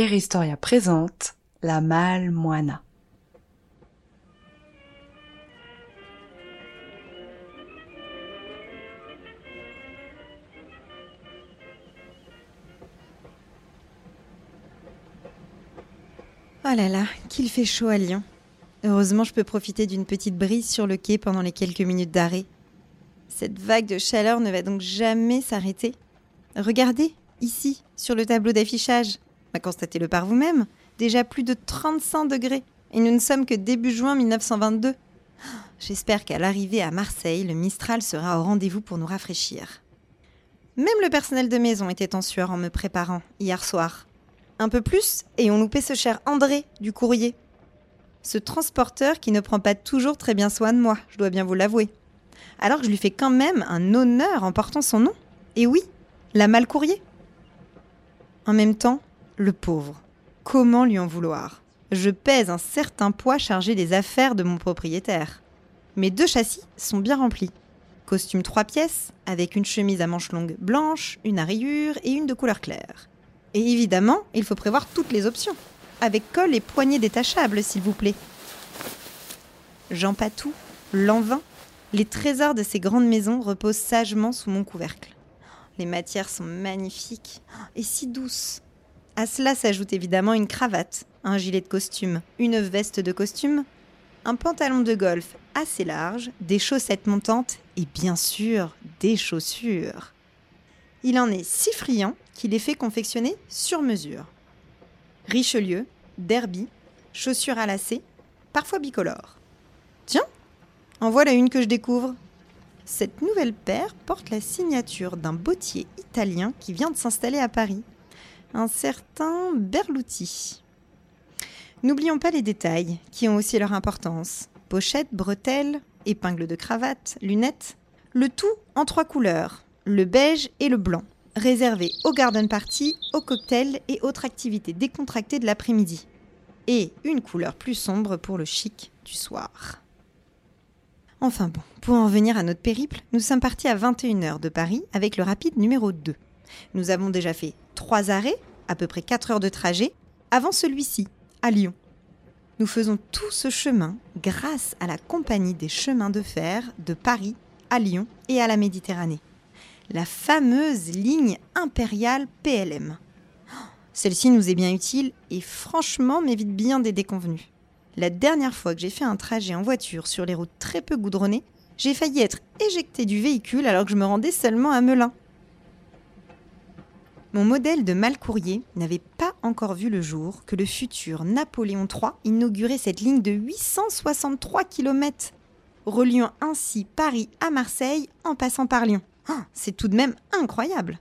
Eristoria présente La Malle. Oh là là, qu'il fait chaud à Lyon. Heureusement, je peux profiter d'une petite brise sur le quai pendant les quelques minutes d'arrêt. Cette vague de chaleur ne va donc jamais s'arrêter. Regardez, ici, sur le tableau d'affichage. Constatez-le par vous-même. Déjà plus de 35 degrés. Et nous ne sommes que début juin 1922. J'espère qu'à l'arrivée à Marseille, le Mistral sera au rendez-vous pour nous rafraîchir. Même le personnel de maison était en sueur en me préparant, hier soir. Un peu plus, et on loupait ce cher André du courrier. Ce transporteur qui ne prend pas toujours très bien soin de moi, je dois bien vous l'avouer. Alors je lui fais quand même un honneur en portant son nom. Et oui, la malle courrier. En même temps, le pauvre. Comment lui en vouloir? Je pèse un certain poids chargé des affaires de mon propriétaire. Mes deux châssis sont bien remplis. Costume trois pièces, avec une chemise à manches longues blanche, une à rayures et une de couleur claire. Et évidemment, il faut prévoir toutes les options. Avec col et poignées détachables, s'il vous plaît. Jean Patou, Lanvin, les trésors de ces grandes maisons reposent sagement sous mon couvercle. Les matières sont magnifiques et si douces. À cela s'ajoute évidemment une cravate, un gilet de costume, une veste de costume, un pantalon de golf assez large, des chaussettes montantes et bien sûr des chaussures. Il en est si friand qu'il est fait confectionner sur mesure. Richelieu, derby, chaussures à lacets, parfois bicolores. Tiens, en voilà une que je découvre. Cette nouvelle paire porte la signature d'un bottier italien qui vient de s'installer à Paris, un certain Berluti. N'oublions pas les détails, qui ont aussi leur importance. Pochette, bretelles, épingles de cravate, lunettes, le tout en trois couleurs, le beige et le blanc, réservé aux garden party, aux cocktails et autres activités décontractées de l'après-midi. Et une couleur plus sombre pour le chic du soir. Enfin bon, pour en revenir à notre périple, nous sommes partis à 21h de Paris avec le rapide numéro 2. Nous avons déjà fait trois arrêts, à peu près 4 heures de trajet, avant celui-ci, à Lyon. Nous faisons tout ce chemin grâce à la Compagnie des chemins de fer de Paris à Lyon et à la Méditerranée. La fameuse ligne impériale PLM. Celle-ci nous est bien utile et franchement m'évite bien des déconvenus. La dernière fois que j'ai fait un trajet en voiture sur les routes très peu goudronnées, j'ai failli être éjecté du véhicule alors que je me rendais seulement à Melun. Mon modèle de mal-courrier n'avait pas encore vu le jour que le futur Napoléon III inaugurait cette ligne de 863 km, reliant ainsi Paris à Marseille en passant par Lyon. Ah, C'est tout de même incroyable.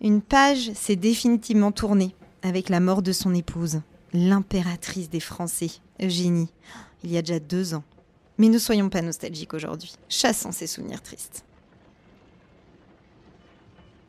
Une page s'est définitivement tournée avec la mort de son épouse, l'impératrice des Français, Eugénie, il y a déjà deux ans. Mais ne soyons pas nostalgiques aujourd'hui, chassons ces souvenirs tristes.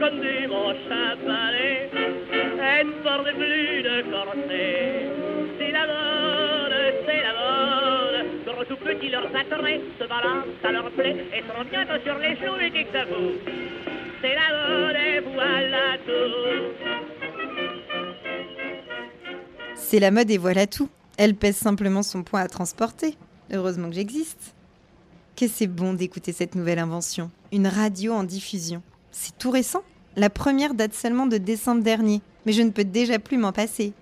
Manches à balai. Elle ne porte plus de corset. C'est la mode, c'est la mode. Gros tout petit, leurs attraits se balancent, ça leur plaît. Et seront bientôt sur les genoux et que ça vous. C'est la mode et voilà tout. C'est la mode et voilà tout. Elle pèse simplement son poids à transporter. Heureusement que j'existe. Que c'est bon d'écouter cette nouvelle invention. Une radio en diffusion. C'est tout récent. La première date seulement de décembre dernier. Mais je ne peux déjà plus m'en passer.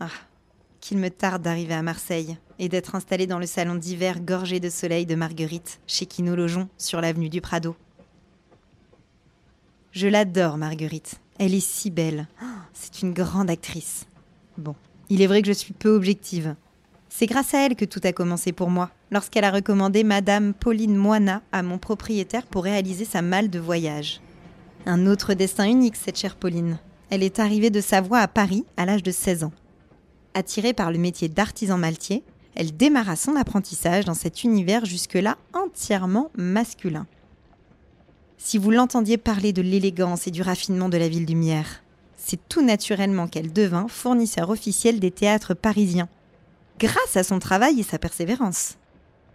Ah, qu'il me tarde d'arriver à Marseille et d'être installé dans le salon d'hiver gorgé de soleil de Marguerite, chez qui nous logeons sur l'avenue du Prado. Je l'adore, Marguerite. Elle est si belle. C'est une grande actrice. Bon, il est vrai que je suis peu objective. C'est grâce à elle que tout a commencé pour moi, lorsqu'elle a recommandé Madame Pauline Moina à mon propriétaire pour réaliser sa malle de voyage. Un autre destin unique, cette chère Pauline. Elle est arrivée de Savoie à Paris à l'âge de 16 ans. Attirée par le métier d'artisan maltier, elle démarra son apprentissage dans cet univers jusque-là entièrement masculin. Si vous l'entendiez parler de l'élégance et du raffinement de la ville lumière, c'est tout naturellement qu'elle devint fournisseur officiel des théâtres parisiens, grâce à son travail et sa persévérance.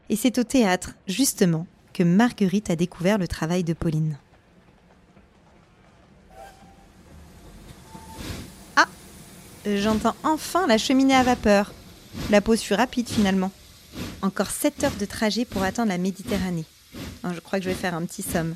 Et c'est au théâtre, justement, que Marguerite a découvert le travail de Pauline. Ah J'entends enfin la cheminée à vapeur. La pause fut rapide finalement. Encore 7 heures de trajet pour atteindre la Méditerranée. Oh, je crois que je vais faire un petit somme.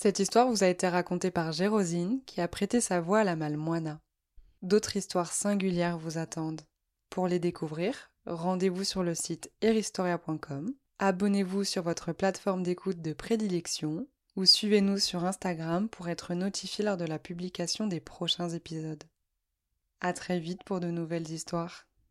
Cette histoire vous a été racontée par Gérosine qui a prêté sa voix à la malmoina. D'autres histoires singulières vous attendent. Pour les découvrir, rendez-vous sur le site eristoria.com, abonnez-vous sur votre plateforme d'écoute de prédilection ou suivez-nous sur Instagram pour être notifié lors de la publication des prochains épisodes. À très vite pour de nouvelles histoires.